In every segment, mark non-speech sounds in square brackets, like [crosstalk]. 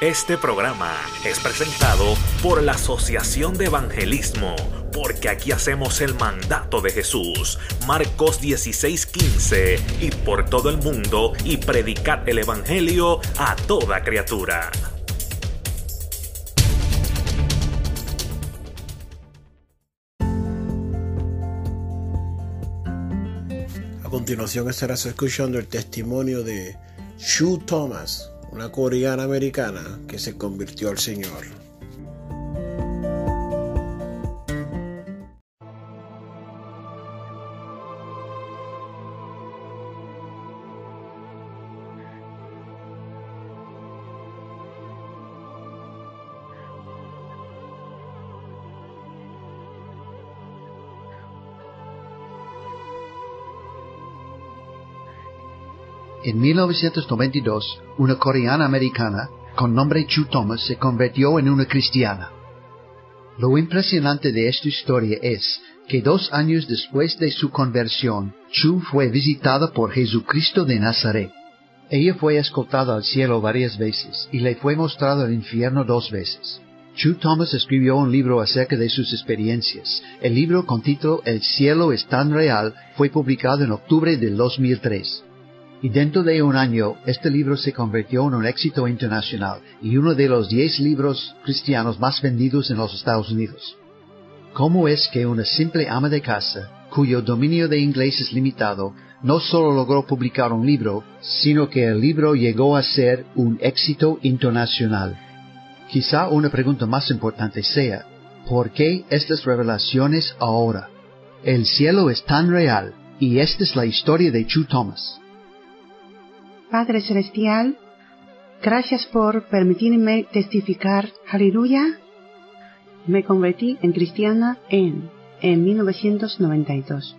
Este programa es presentado por la Asociación de Evangelismo, porque aquí hacemos el mandato de Jesús, Marcos 16:15, y por todo el mundo y predicar el Evangelio a toda criatura. A continuación estarás escuchando el testimonio de Shu Thomas, una coreana americana que se convirtió al Señor. En 1992, una coreana americana con nombre Chu Thomas se convirtió en una cristiana. Lo impresionante de esta historia es que dos años después de su conversión, Chu fue visitada por Jesucristo de Nazaret. Ella fue escoltada al cielo varias veces y le fue mostrado el infierno dos veces. Chu Thomas escribió un libro acerca de sus experiencias. El libro con título El cielo es tan real fue publicado en octubre del 2003. Y dentro de un año, este libro se convirtió en un éxito internacional y uno de los diez libros cristianos más vendidos en los Estados Unidos. ¿Cómo es que una simple ama de casa, cuyo dominio de inglés es limitado, no solo logró publicar un libro, sino que el libro llegó a ser un éxito internacional? Quizá una pregunta más importante sea, ¿por qué estas revelaciones ahora? El cielo es tan real, y esta es la historia de Chu Thomas. Padre Celestial, gracias por permitirme testificar. Aleluya. Me convertí en cristiana en, en 1992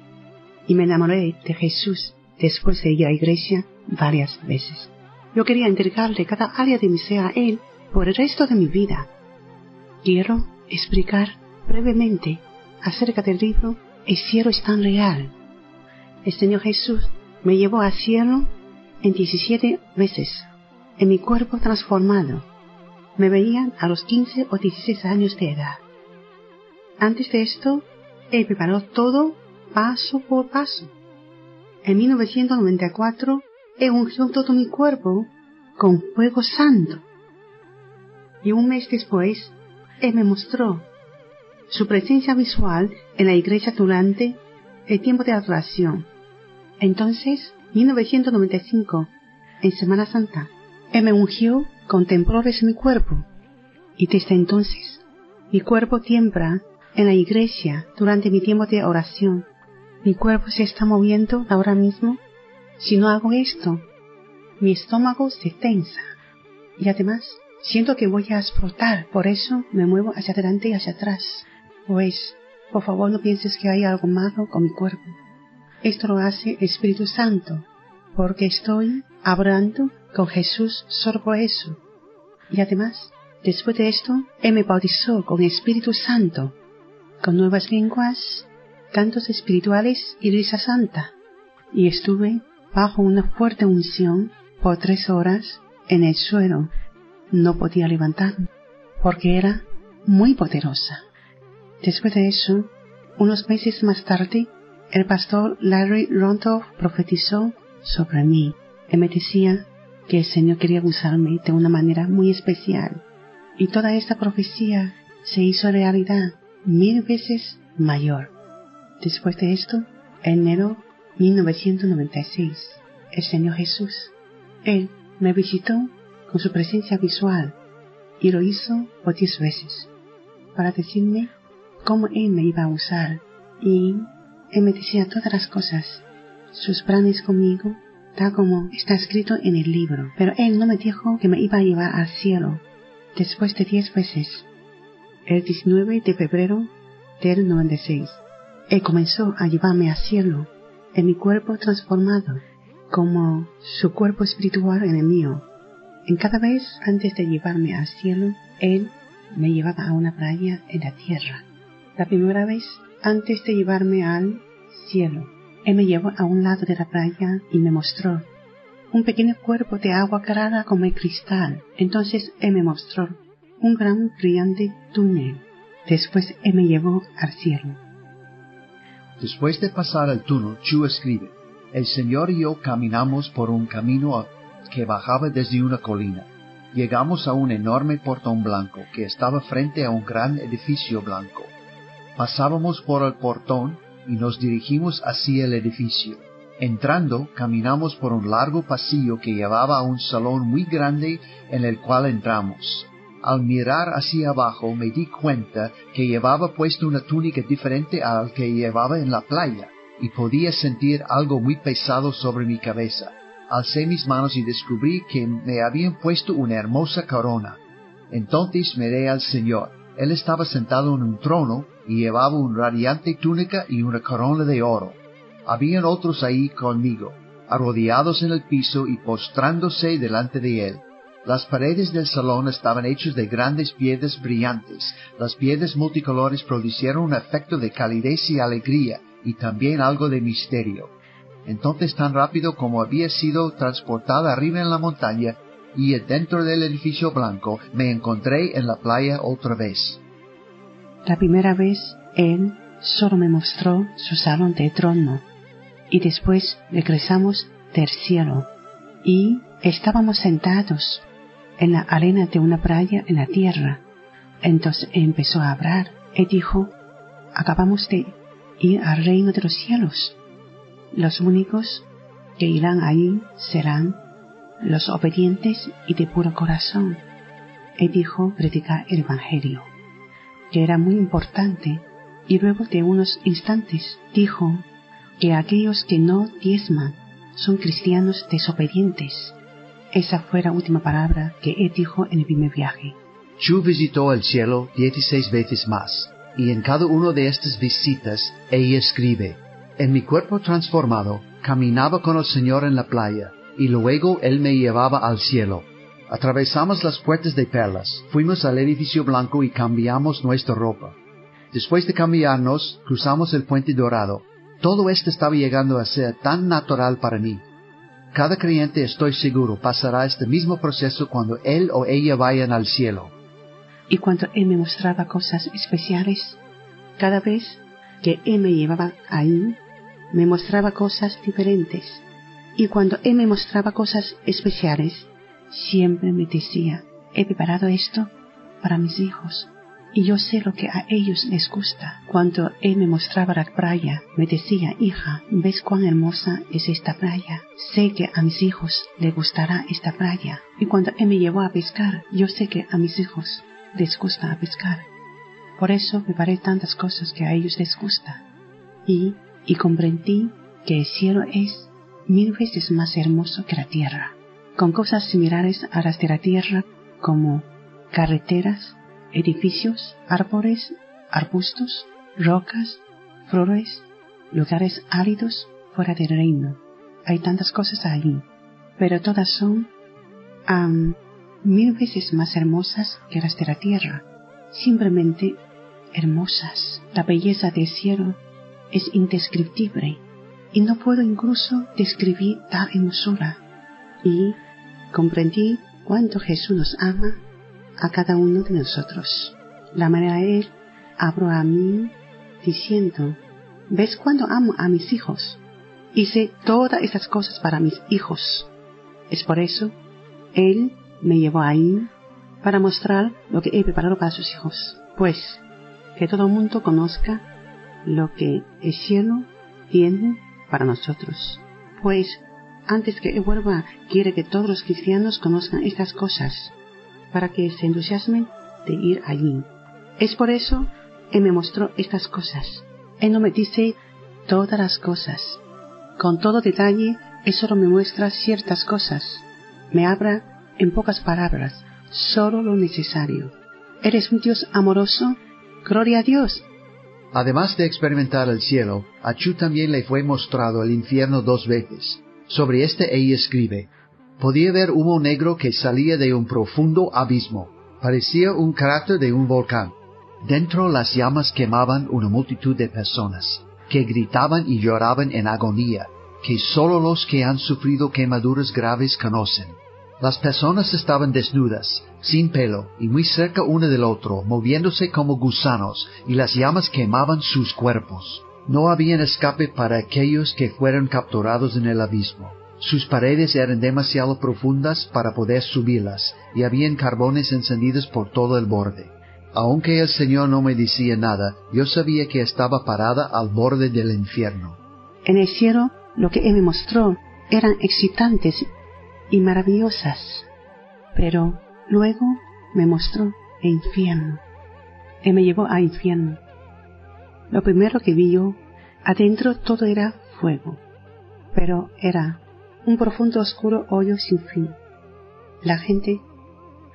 y me enamoré de Jesús después de ir a iglesia varias veces. Yo quería entregarle cada área de mi a Él por el resto de mi vida. Quiero explicar brevemente acerca del libro El cielo es tan real. El Señor Jesús me llevó al cielo en 17 veces, en mi cuerpo transformado. Me veían a los 15 o 16 años de edad. Antes de esto, él preparó todo paso por paso. En 1994, él ungió todo mi cuerpo con fuego santo. Y un mes después, él me mostró su presencia visual en la iglesia durante el tiempo de adoración. Entonces 1995, en Semana Santa, Él me ungió con temblores en mi cuerpo. Y desde entonces, mi cuerpo tiembla en la iglesia durante mi tiempo de oración. Mi cuerpo se está moviendo ahora mismo. Si no hago esto, mi estómago se tensa. Y además, siento que voy a explotar. Por eso me muevo hacia adelante y hacia atrás. Pues, por favor no pienses que hay algo malo con mi cuerpo. Esto lo hace Espíritu Santo, porque estoy hablando con Jesús por eso. Y además, después de esto, Él me bautizó con Espíritu Santo, con nuevas lenguas, cantos espirituales y risa santa. Y estuve bajo una fuerte unción por tres horas en el suelo. No podía levantarme, porque era muy poderosa. Después de eso, unos meses más tarde, el pastor Larry Ronto profetizó sobre mí. Él me decía que el Señor quería usarme de una manera muy especial. Y toda esta profecía se hizo realidad mil veces mayor. Después de esto, en enero 1996, el Señor Jesús, Él me visitó con su presencia visual y lo hizo por diez veces para decirme cómo Él me iba a usar y él me decía todas las cosas, sus planes conmigo, tal como está escrito en el libro. Pero Él no me dijo que me iba a llevar al cielo después de diez veces. El 19 de febrero del 96, Él comenzó a llevarme al cielo en mi cuerpo transformado, como su cuerpo espiritual en el mío. En cada vez antes de llevarme al cielo, Él me llevaba a una playa en la tierra. La primera vez antes de llevarme al cielo. Él me llevó a un lado de la playa y me mostró un pequeño cuerpo de agua clara como el cristal. Entonces él me mostró un gran brillante túnel. Después él me llevó al cielo. Después de pasar el túnel, Chu escribe, El Señor y yo caminamos por un camino que bajaba desde una colina. Llegamos a un enorme portón blanco que estaba frente a un gran edificio blanco. Pasábamos por el portón y nos dirigimos hacia el edificio. Entrando, caminamos por un largo pasillo que llevaba a un salón muy grande en el cual entramos. Al mirar hacia abajo me di cuenta que llevaba puesto una túnica diferente al que llevaba en la playa, y podía sentir algo muy pesado sobre mi cabeza. Alcé mis manos y descubrí que me habían puesto una hermosa corona. Entonces miré al Señor. Él estaba sentado en un trono y llevaba una radiante túnica y una corona de oro. Habían otros ahí conmigo, arrodillados en el piso y postrándose delante de él. Las paredes del salón estaban hechas de grandes piedras brillantes. Las piedras multicolores produjeron un efecto de calidez y alegría, y también algo de misterio. Entonces tan rápido como había sido transportada arriba en la montaña, y dentro del edificio blanco, me encontré en la playa otra vez. La primera vez él solo me mostró su salón de trono, y después regresamos del cielo, y estábamos sentados en la arena de una playa en la tierra. Entonces empezó a hablar y dijo, acabamos de ir al reino de los cielos. Los únicos que irán allí serán los obedientes y de puro corazón. Y dijo predicar el Evangelio, que era muy importante, y luego de unos instantes dijo que aquellos que no diezman son cristianos desobedientes esa fue la última palabra que él dijo en el primer viaje. Chu visitó el cielo dieciséis veces más, y en cada una de estas visitas ella escribe, En mi cuerpo transformado, caminaba con el Señor en la playa, y luego Él me llevaba al cielo. Atravesamos las puertas de perlas, fuimos al edificio blanco y cambiamos nuestra ropa. Después de cambiarnos, cruzamos el puente dorado. Todo esto estaba llegando a ser tan natural para mí, cada creyente, estoy seguro, pasará este mismo proceso cuando él o ella vayan al cielo. Y cuando Él me mostraba cosas especiales, cada vez que Él me llevaba ahí, me mostraba cosas diferentes. Y cuando Él me mostraba cosas especiales, siempre me decía, he preparado esto para mis hijos y yo sé lo que a ellos les gusta. Cuando él me mostraba la playa, me decía, hija, ¿ves cuán hermosa es esta playa? Sé que a mis hijos les gustará esta playa. Y cuando él me llevó a pescar, yo sé que a mis hijos les gusta pescar. Por eso preparé tantas cosas que a ellos les gusta. Y, y comprendí que el cielo es mil veces más hermoso que la tierra, con cosas similares a las de la tierra como carreteras, edificios, árboles, arbustos, rocas, flores, lugares áridos fuera del reino. Hay tantas cosas ahí, pero todas son mil veces más hermosas que las de la tierra, simplemente hermosas. La belleza del cielo es indescriptible y no puedo incluso describir tal hermosura. Y comprendí cuánto Jesús nos ama a cada uno de nosotros. La manera Él abro a mí diciendo, ¿ves cuando amo a mis hijos? Hice todas esas cosas para mis hijos. Es por eso, Él me llevó ahí para mostrar lo que he preparado para sus hijos. Pues, que todo el mundo conozca lo que el cielo tiene para nosotros. Pues, antes que vuelva, quiere que todos los cristianos conozcan estas cosas para que se entusiasmen de ir allí. Es por eso Él me mostró estas cosas. Él no me dice todas las cosas. Con todo detalle, Él solo me muestra ciertas cosas. Me habla en pocas palabras, solo lo necesario. Eres un Dios amoroso. Gloria a Dios. Además de experimentar el cielo, a Chu también le fue mostrado el infierno dos veces. Sobre este ella escribe, podía ver humo negro que salía de un profundo abismo. Parecía un cráter de un volcán. Dentro las llamas quemaban una multitud de personas, que gritaban y lloraban en agonía, que solo los que han sufrido quemaduras graves conocen. Las personas estaban desnudas, sin pelo, y muy cerca uno del otro, moviéndose como gusanos, y las llamas quemaban sus cuerpos. No había escape para aquellos que fueron capturados en el abismo. Sus paredes eran demasiado profundas para poder subirlas, y habían carbones encendidos por todo el borde. Aunque el Señor no me decía nada, yo sabía que estaba parada al borde del infierno. En el cielo, lo que Él me mostró eran excitantes y maravillosas, pero luego me mostró el infierno. Él me llevó al infierno. Lo primero que vi yo, adentro todo era fuego, pero era un profundo oscuro hoyo sin fin. La gente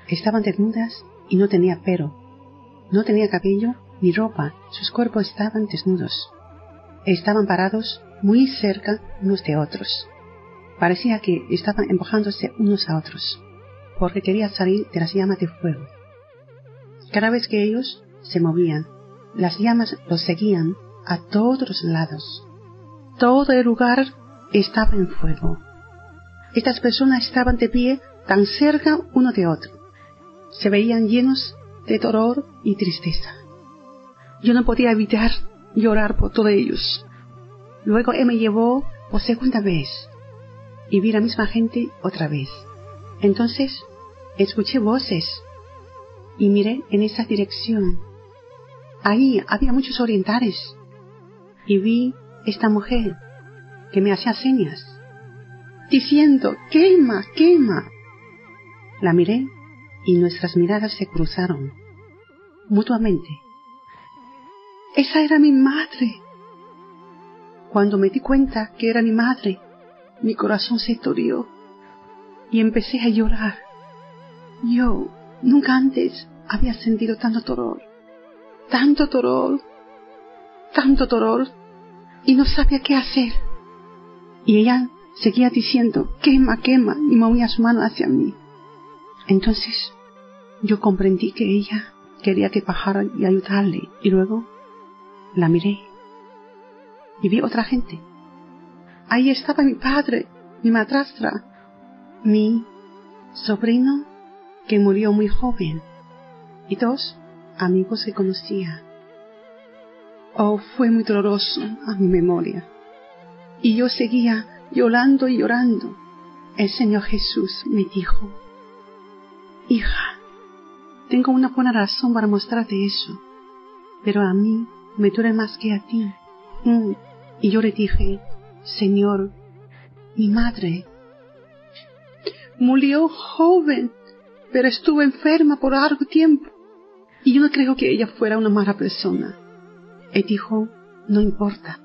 estaban desnudas y no tenía pelo, no tenía cabello ni ropa, sus cuerpos estaban desnudos. Estaban parados muy cerca unos de otros. Parecía que estaban empujándose unos a otros, porque querían salir de las llamas de fuego. Cada vez que ellos se movían, las llamas los seguían a todos lados. Todo el lugar estaba en fuego. Estas personas estaban de pie tan cerca uno de otro. Se veían llenos de dolor y tristeza. Yo no podía evitar llorar por todos ellos. Luego él me llevó por segunda vez y vi la misma gente otra vez. Entonces escuché voces y miré en esa dirección. Ahí había muchos orientales y vi esta mujer que me hacía señas, diciendo, quema, quema. La miré y nuestras miradas se cruzaron mutuamente. Esa era mi madre. Cuando me di cuenta que era mi madre, mi corazón se torió y empecé a llorar. Yo nunca antes había sentido tanto dolor, tanto dolor, tanto dolor, y no sabía qué hacer. Y ella seguía diciendo, quema, quema, y movía su mano hacia mí. Entonces yo comprendí que ella quería que bajara y ayudarle y luego la miré y vi otra gente. Ahí estaba mi padre, mi madrastra, mi sobrino que murió muy joven y dos amigos que conocía. Oh, fue muy doloroso a mi memoria. Y yo seguía llorando y llorando. El Señor Jesús me dijo, Hija, tengo una buena razón para mostrarte eso, pero a mí me duele más que a ti. Mm, y yo le dije, Señor, mi madre murió joven, pero estuvo enferma por largo tiempo. Y yo no creo que ella fuera una mala persona. Él dijo, no importa.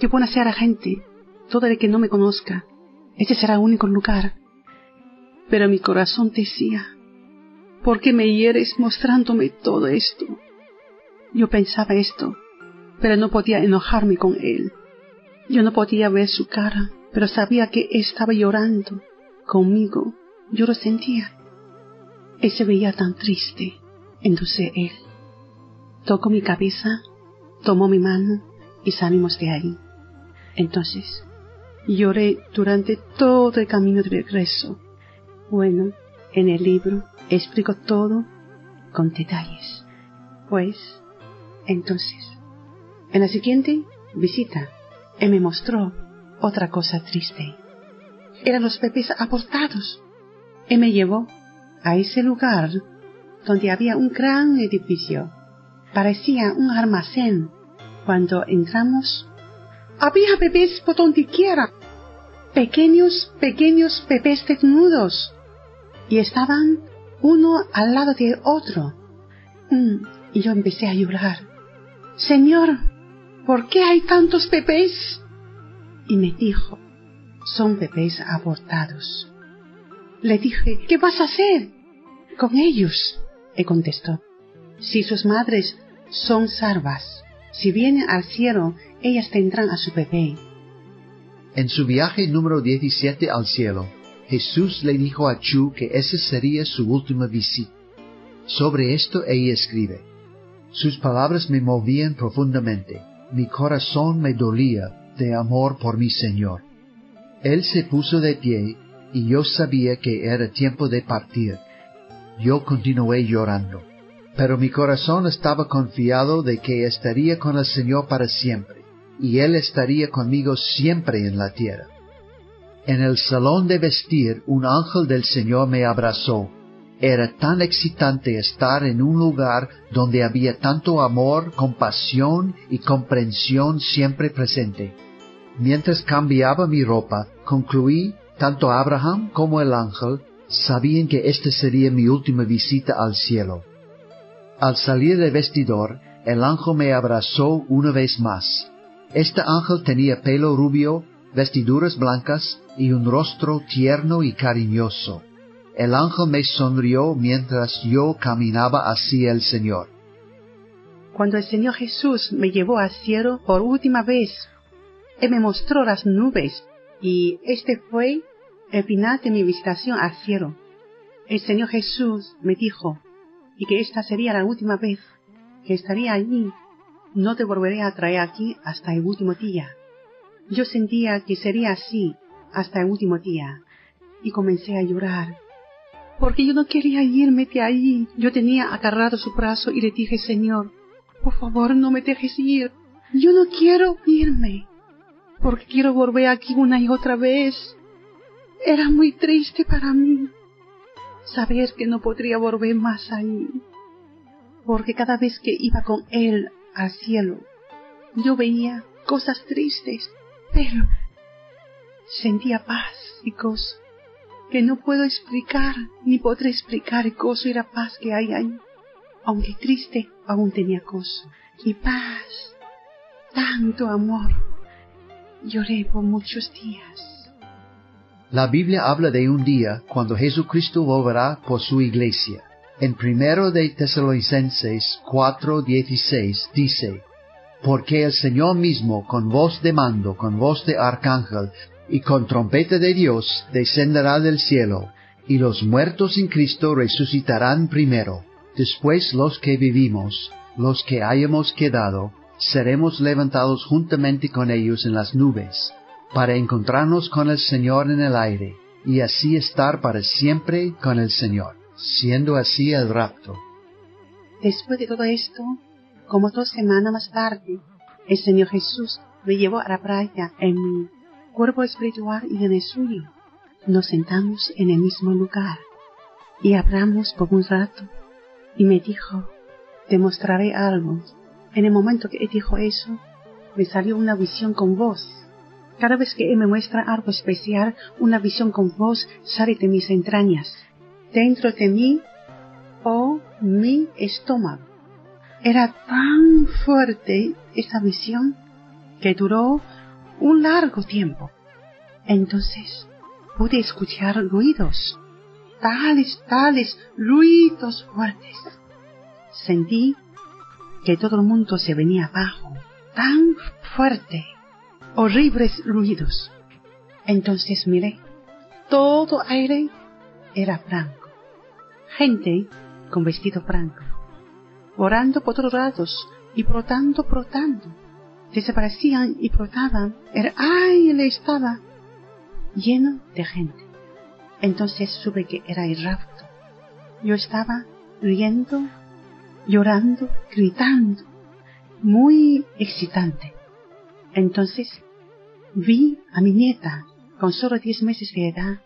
Yo hacer a la gente, todo el que no me conozca. Ese será el único lugar pero mi corazón decía, ¿por qué me hieres mostrándome todo esto? Yo pensaba esto, pero no podía enojarme con él. Yo no podía ver su cara, pero sabía que estaba llorando conmigo. Yo lo sentía. Él se veía tan triste. Entonces él tocó mi cabeza, tomó mi mano y salimos de ahí. Entonces lloré durante todo el camino de regreso bueno, en el libro explico todo con detalles. Pues, entonces, en la siguiente visita, él me mostró otra cosa triste. Eran los bebés abortados. Él me llevó a ese lugar donde había un gran edificio. Parecía un almacén. Cuando entramos, había bebés por donde quiera. Pequeños, pequeños bebés desnudos y estaban uno al lado de otro. Mm, y yo empecé a llorar. Señor, ¿por qué hay tantos bebés? Y me dijo, son bebés abortados. Le dije, ¿qué vas a hacer con ellos? Y contestó, si sus madres son salvas, si vienen al cielo, ellas tendrán a su bebé. En su viaje número 17 al cielo, Jesús le dijo a Chu que esa sería su última visita. Sobre esto ella escribe, Sus palabras me movían profundamente, mi corazón me dolía, de amor por mi Señor. Él se puso de pie y yo sabía que era tiempo de partir. Yo continué llorando, pero mi corazón estaba confiado de que estaría con el Señor para siempre, y Él estaría conmigo siempre en la tierra. En el salón de vestir un ángel del Señor me abrazó. Era tan excitante estar en un lugar donde había tanto amor, compasión y comprensión siempre presente. Mientras cambiaba mi ropa, concluí, tanto Abraham como el ángel sabían que esta sería mi última visita al cielo. Al salir del vestidor, el ángel me abrazó una vez más. Este ángel tenía pelo rubio, vestiduras blancas y un rostro tierno y cariñoso. El ángel me sonrió mientras yo caminaba hacia el Señor. Cuando el Señor Jesús me llevó al cielo por última vez, Él me mostró las nubes y este fue el final de mi visitación al cielo. El Señor Jesús me dijo, y que esta sería la última vez que estaría allí, no te volveré a traer aquí hasta el último día. Yo sentía que sería así hasta el último día, y comencé a llorar, porque yo no quería irme de ahí. Yo tenía agarrado su brazo y le dije, Señor, por favor no me dejes ir. Yo no quiero irme, porque quiero volver aquí una y otra vez. Era muy triste para mí saber que no podría volver más ahí, porque cada vez que iba con él al cielo, yo veía cosas tristes, pero sentía paz y gozo que no puedo explicar ni podré explicar el gozo y la paz que hay ahí. Aunque triste, aún tenía gozo y paz, tanto amor. Lloré por muchos días. La Biblia habla de un día cuando Jesucristo volverá por su iglesia. En primero de Tesalonicenses 4:16 dice, Porque el Señor mismo con voz de mando, con voz de arcángel y con trompeta de Dios descenderá del cielo, y los muertos en Cristo resucitarán primero. Después los que vivimos, los que hayamos quedado, seremos levantados juntamente con ellos en las nubes para encontrarnos con el Señor en el aire, y así estar para siempre con el Señor, siendo así el rapto. Después de todo esto, como dos semanas más tarde, el Señor Jesús me llevó a la playa en mi cuerpo espiritual y en el suyo. Nos sentamos en el mismo lugar y hablamos por un rato y me dijo, te mostraré algo. En el momento que él dijo eso, me salió una visión con voz cada vez que me muestra algo especial, una visión con voz sale de mis entrañas. Dentro de mí, oh, mi estómago. Era tan fuerte esa visión que duró un largo tiempo. Entonces pude escuchar ruidos, tales, tales ruidos fuertes. Sentí que todo el mundo se venía abajo, tan fuerte horribles ruidos. Entonces miré, todo aire era blanco, gente con vestido blanco, orando por todos lados y brotando, brotando. Desaparecían y brotaban, el aire estaba lleno de gente. Entonces supe que era el rapto. Yo estaba riendo, llorando, gritando, muy excitante. Entonces vi a mi nieta con solo diez meses de edad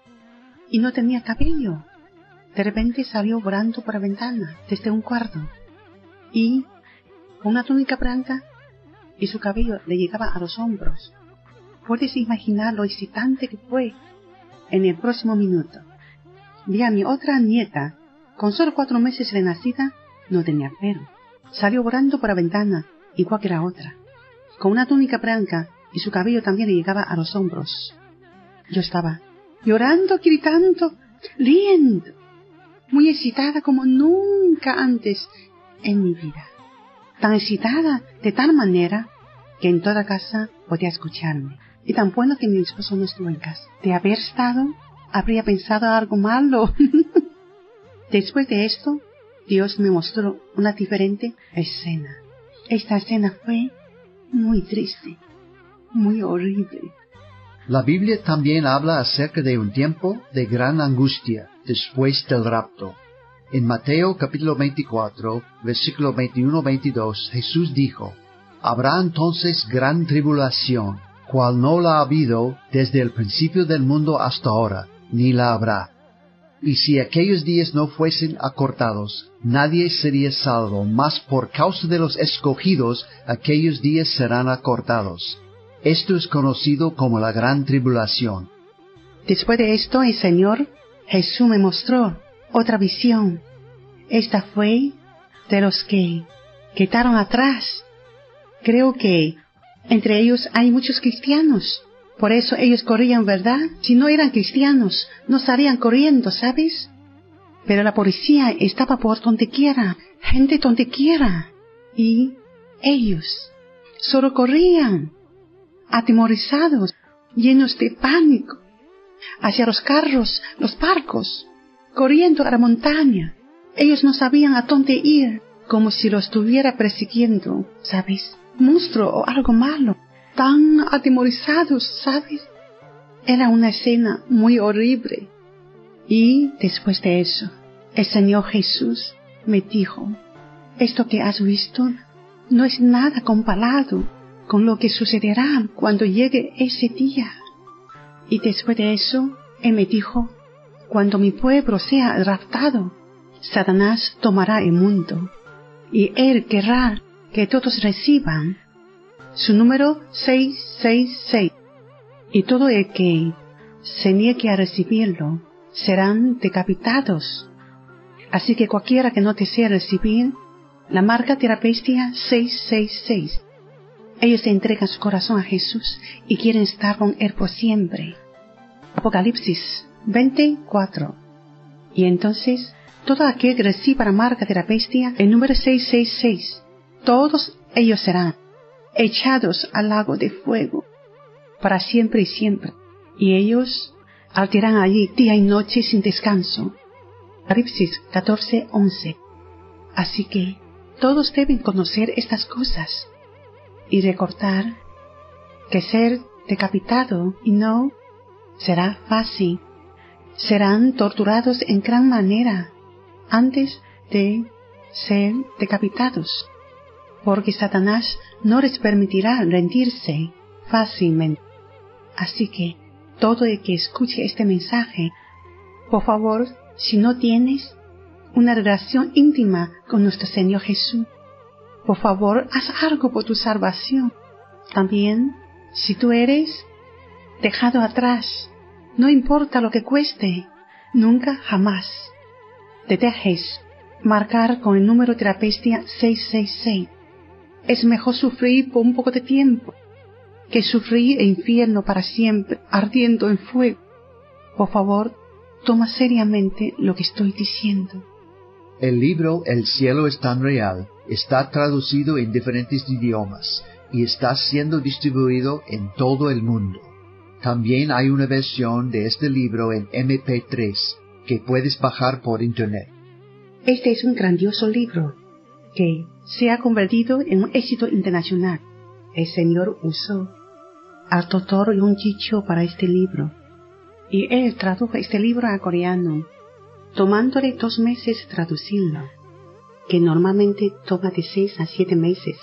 y no tenía cabello. De repente salió volando por la ventana desde un cuarto y con una túnica blanca y su cabello le llegaba a los hombros. Puedes imaginar lo excitante que fue. En el próximo minuto vi a mi otra nieta con solo cuatro meses de nacida, no tenía pelo. Salió volando por la ventana, igual que la otra con una túnica blanca y su cabello también le llegaba a los hombros. Yo estaba llorando, gritando, riendo, muy excitada como nunca antes en mi vida. Tan excitada de tal manera que en toda casa podía escucharme. Y tan bueno que mi esposo no estuvo en casa. De haber estado, habría pensado algo malo. [laughs] Después de esto, Dios me mostró una diferente escena. Esta escena fue muy triste. Muy horrible. La Biblia también habla acerca de un tiempo de gran angustia después del rapto. En Mateo capítulo 24, versículo 21-22, Jesús dijo, Habrá entonces gran tribulación, cual no la ha habido desde el principio del mundo hasta ahora, ni la habrá. Y si aquellos días no fuesen acortados, nadie sería salvo, mas por causa de los escogidos, aquellos días serán acortados. Esto es conocido como la gran tribulación. Después de esto, el Señor Jesús me mostró otra visión. Esta fue de los que quedaron atrás. Creo que entre ellos hay muchos cristianos. Por eso ellos corrían, ¿verdad? Si no eran cristianos, no estarían corriendo, ¿sabes? Pero la policía estaba por donde quiera, gente donde quiera. Y ellos solo corrían atemorizados, llenos de pánico, hacia los carros, los barcos, corriendo a la montaña. Ellos no sabían a dónde ir, como si lo estuviera persiguiendo, ¿sabes? Monstruo o algo malo. Tan atemorizados, ¿sabes? Era una escena muy horrible. Y después de eso, el Señor Jesús me dijo, esto que has visto no es nada comparado con lo que sucederá cuando llegue ese día. Y después de eso, Él me dijo, cuando mi pueblo sea raptado, Satanás tomará el mundo, y Él querrá que todos reciban su número 666, y todo el que se niegue a recibirlo serán decapitados. Así que cualquiera que no desee recibir la marca de la bestia 666 ellos entregan su corazón a Jesús y quieren estar con Él por siempre. Apocalipsis 24. Y entonces, todo aquel que reciba la marca de la bestia, el número 666, todos ellos serán echados al lago de fuego para siempre y siempre. Y ellos arderán allí día y noche sin descanso. Apocalipsis 14, 11. Así que todos deben conocer estas cosas y recordar que ser decapitado y no será fácil. Serán torturados en gran manera antes de ser decapitados, porque Satanás no les permitirá rendirse fácilmente. Así que todo el que escuche este mensaje, por favor, si no tienes una relación íntima con nuestro Señor Jesús, por favor, haz algo por tu salvación. También, si tú eres dejado atrás, no importa lo que cueste, nunca jamás te dejes marcar con el número bestia 666. Es mejor sufrir por un poco de tiempo que sufrir el infierno para siempre, ardiendo en fuego. Por favor, toma seriamente lo que estoy diciendo. El libro El cielo es tan real está traducido en diferentes idiomas y está siendo distribuido en todo el mundo. También hay una versión de este libro en MP3 que puedes bajar por internet. Este es un grandioso libro que se ha convertido en un éxito internacional. El Señor usó al doctor un Chicho para este libro y él tradujo este libro a coreano tomándole dos meses traducirlo, que normalmente toma de seis a siete meses.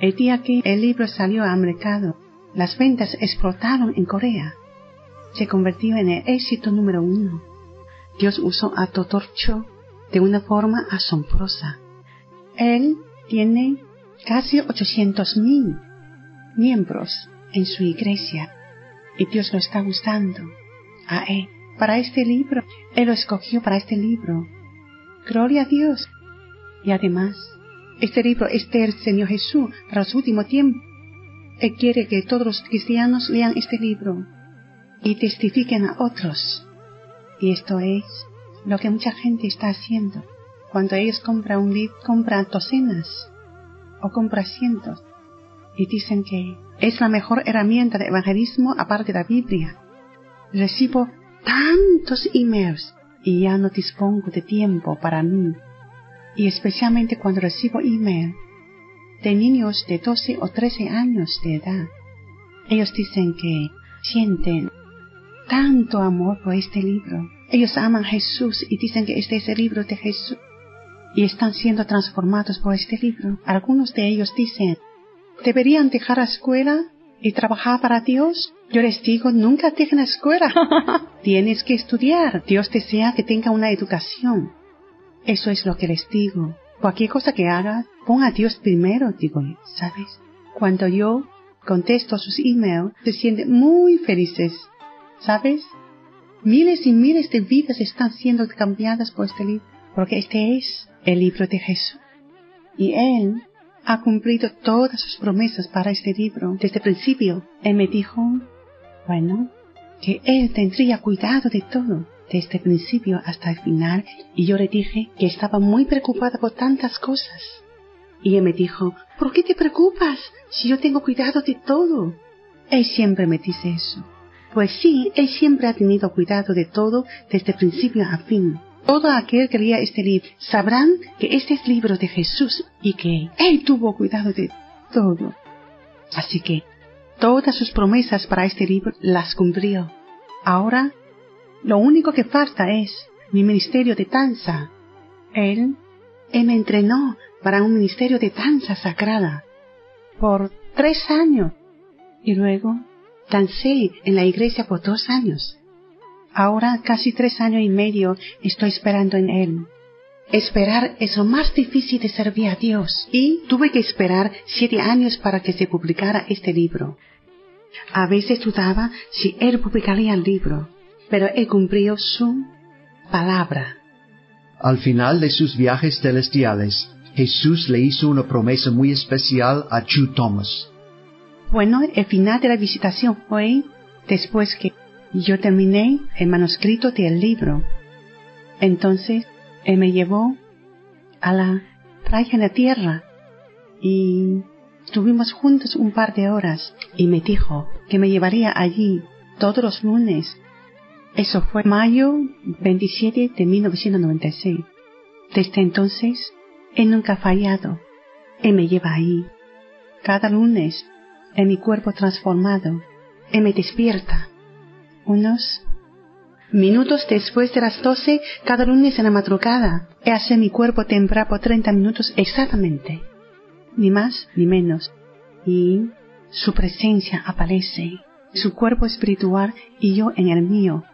El día que el libro salió al mercado, las ventas explotaron en Corea. Se convirtió en el éxito número uno. Dios usó a Dr. Cho de una forma asombrosa. Él tiene casi 800 mil miembros en su iglesia y Dios lo está gustando a él para este libro. Él lo escogió para este libro. Gloria a Dios. Y además, este libro es del Señor Jesús para su último tiempo. Él quiere que todos los cristianos lean este libro y testifiquen a otros. Y esto es lo que mucha gente está haciendo. Cuando ellos compran un libro, compran docenas o compran cientos y dicen que es la mejor herramienta de evangelismo aparte de la Biblia. Recibo tantos emails y ya no dispongo de tiempo para mí. Y especialmente cuando recibo email de niños de 12 o 13 años de edad Ellos dicen que sienten tanto amor por este libro. Ellos aman a Jesús y dicen que este es el libro de Jesús. Y están siendo transformados por este libro. Algunos de ellos dicen, ¿deberían dejar la escuela y trabajar para Dios? Yo les digo, nunca dejen la escuela. [laughs] Tienes que estudiar. Dios desea que tenga una educación. Eso es lo que les digo. Cualquier cosa que haga, pon a Dios primero, digo ¿sabes? Cuando yo contesto sus emails, se sienten muy felices, ¿sabes? Miles y miles de vidas están siendo cambiadas por este libro, porque este es el libro de Jesús. Y Él ha cumplido todas sus promesas para este libro desde el principio. Él me dijo, bueno, que Él tendría cuidado de todo desde el principio hasta el final y yo le dije que estaba muy preocupada por tantas cosas. Y él me dijo, ¿por qué te preocupas si yo tengo cuidado de todo? Él siempre me dice eso. Pues sí, él siempre ha tenido cuidado de todo desde principio a fin. Todo aquel que lea este libro sabrán que este es libro de Jesús y que él tuvo cuidado de todo. Así que todas sus promesas para este libro las cumplió. Ahora lo único que falta es mi ministerio de danza. Él, él me entrenó para un ministerio de danza sagrada por tres años y luego dancé en la iglesia por dos años. Ahora, casi tres años y medio, estoy esperando en él. Esperar es lo más difícil de servir a Dios y tuve que esperar siete años para que se publicara este libro. A veces dudaba si él publicaría el libro, pero él cumplió su palabra. Al final de sus viajes celestiales, Jesús le hizo una promesa muy especial a Chu Thomas. Bueno, el final de la visitación fue después que yo terminé el manuscrito del libro. Entonces, él me llevó a la playa en la tierra y estuvimos juntos un par de horas y me dijo que me llevaría allí todos los lunes eso fue mayo 27 de 1996. Desde entonces, Él nunca fallado. Él me lleva ahí. Cada lunes, en mi cuerpo transformado, Él me despierta. Unos minutos después de las doce, cada lunes en la madrugada, Él hace mi cuerpo temblar por 30 minutos exactamente. Ni más ni menos. Y su presencia aparece, su cuerpo espiritual y yo en el mío,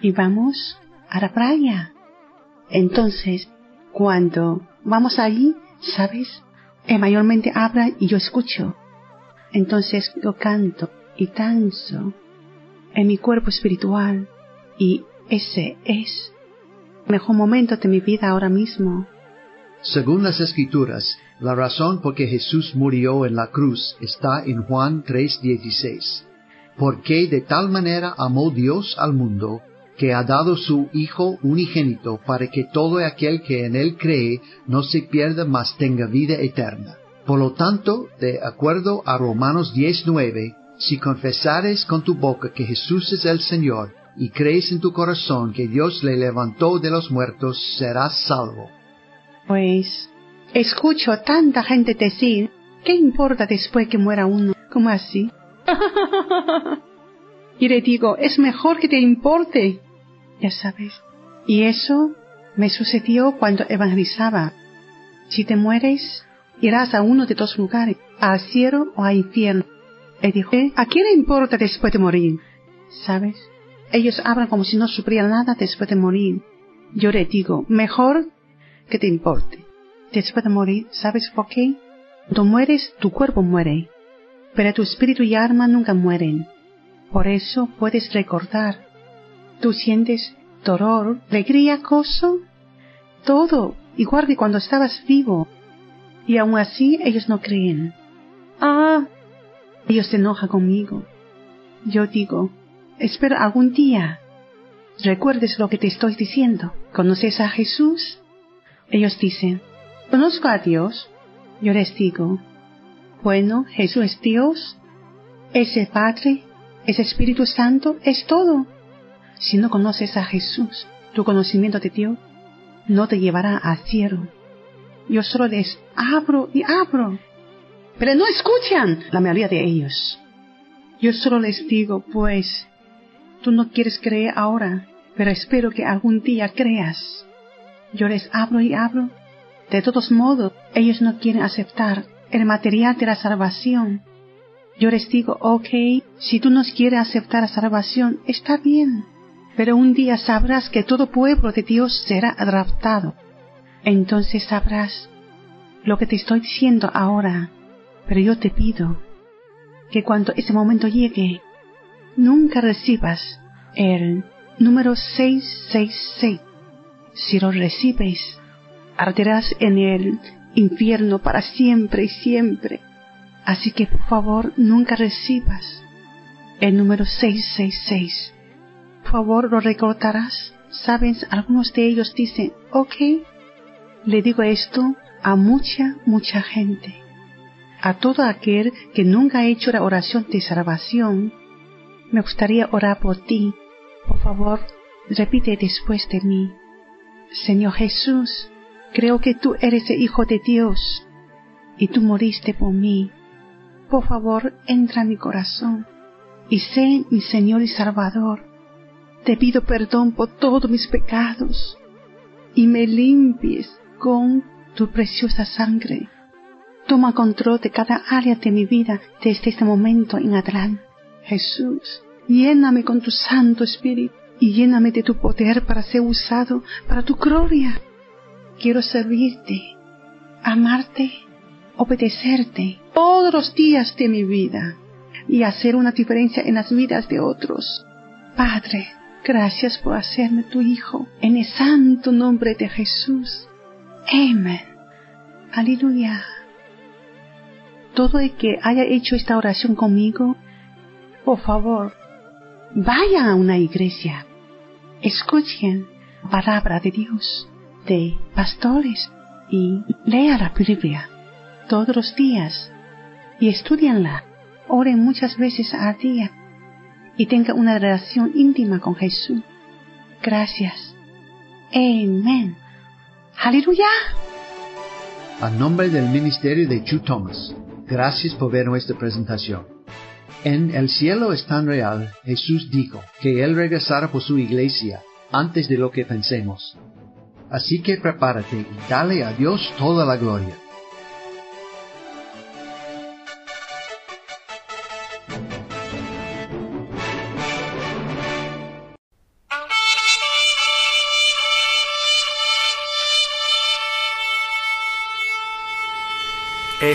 y vamos a la playa. Entonces, cuando vamos allí, ¿sabes? Él mayormente habla y yo escucho. Entonces yo canto y danzo en mi cuerpo espiritual y ese es el mejor momento de mi vida ahora mismo. Según las escrituras, la razón por que Jesús murió en la cruz está en Juan 3:16. Porque de tal manera amó Dios al mundo que ha dado su Hijo unigénito para que todo aquel que en él cree no se pierda, mas tenga vida eterna. Por lo tanto, de acuerdo a Romanos 19, si confesares con tu boca que Jesús es el Señor y crees en tu corazón que Dios le levantó de los muertos, serás salvo. Pues, escucho a tanta gente decir, ¿qué importa después que muera uno? ¿Cómo así? [laughs] y le digo, es mejor que te importe ya sabes. Y eso me sucedió cuando evangelizaba. Si te mueres, irás a uno de dos lugares, al cielo o al infierno. Él dijo, ¿a quién le importa después de morir? ¿Sabes? Ellos hablan como si no supieran nada después de morir. Yo le digo, mejor que te importe. Después de morir, ¿sabes por qué? Cuando mueres, tu cuerpo muere, pero tu espíritu y alma nunca mueren. Por eso puedes recordar Tú sientes dolor, alegría, gozo, todo, igual que cuando estabas vivo. Y aún así ellos no creen. Ah, ellos se enojan conmigo. Yo digo, espero algún día recuerdes lo que te estoy diciendo. ¿Conoces a Jesús? Ellos dicen, conozco a Dios. Yo les digo, bueno, Jesús es Dios, es el Padre, es Espíritu Santo, es todo. Si no conoces a Jesús, tu conocimiento de Dios no te llevará al cielo. Yo solo les abro y abro, pero no escuchan la mayoría de ellos. Yo solo les digo, pues, tú no quieres creer ahora, pero espero que algún día creas. Yo les hablo y hablo. De todos modos, ellos no quieren aceptar el material de la salvación. Yo les digo, ok, si tú no quieres aceptar la salvación, está bien. Pero un día sabrás que todo pueblo de Dios será adaptado. Entonces sabrás lo que te estoy diciendo ahora. Pero yo te pido que cuando ese momento llegue, nunca recibas el número 666. Si lo recibes, arderás en el infierno para siempre y siempre. Así que por favor nunca recibas el número 666. Favor lo recordarás. Sabes, algunos de ellos dicen, ok, le digo esto a mucha, mucha gente. A todo aquel que nunca ha hecho la oración de salvación, me gustaría orar por ti. Por favor, repite después de mí. Señor Jesús, creo que tú eres el Hijo de Dios y tú moriste por mí. Por favor, entra en mi corazón y sé mi Señor y Salvador. Te pido perdón por todos mis pecados y me limpies con tu preciosa sangre. Toma control de cada área de mi vida desde este momento en adelante. Jesús, lléname con tu Santo Espíritu y lléname de tu poder para ser usado para tu gloria. Quiero servirte, amarte, obedecerte todos los días de mi vida y hacer una diferencia en las vidas de otros. Padre, gracias por hacerme tu Hijo en el santo nombre de Jesús. Amén. Aleluya. Todo el que haya hecho esta oración conmigo, por favor, vaya a una iglesia, escuchen palabra de Dios, de pastores y lea la Biblia todos los días y estudianla. Oren muchas veces al día y tengan una relación íntima con Jesús. Gracias. Amén. Aleluya. A nombre del ministerio de Chu Thomas, gracias por ver nuestra presentación. En El cielo es tan real, Jesús dijo que Él regresará por su iglesia antes de lo que pensemos. Así que prepárate y dale a Dios toda la gloria.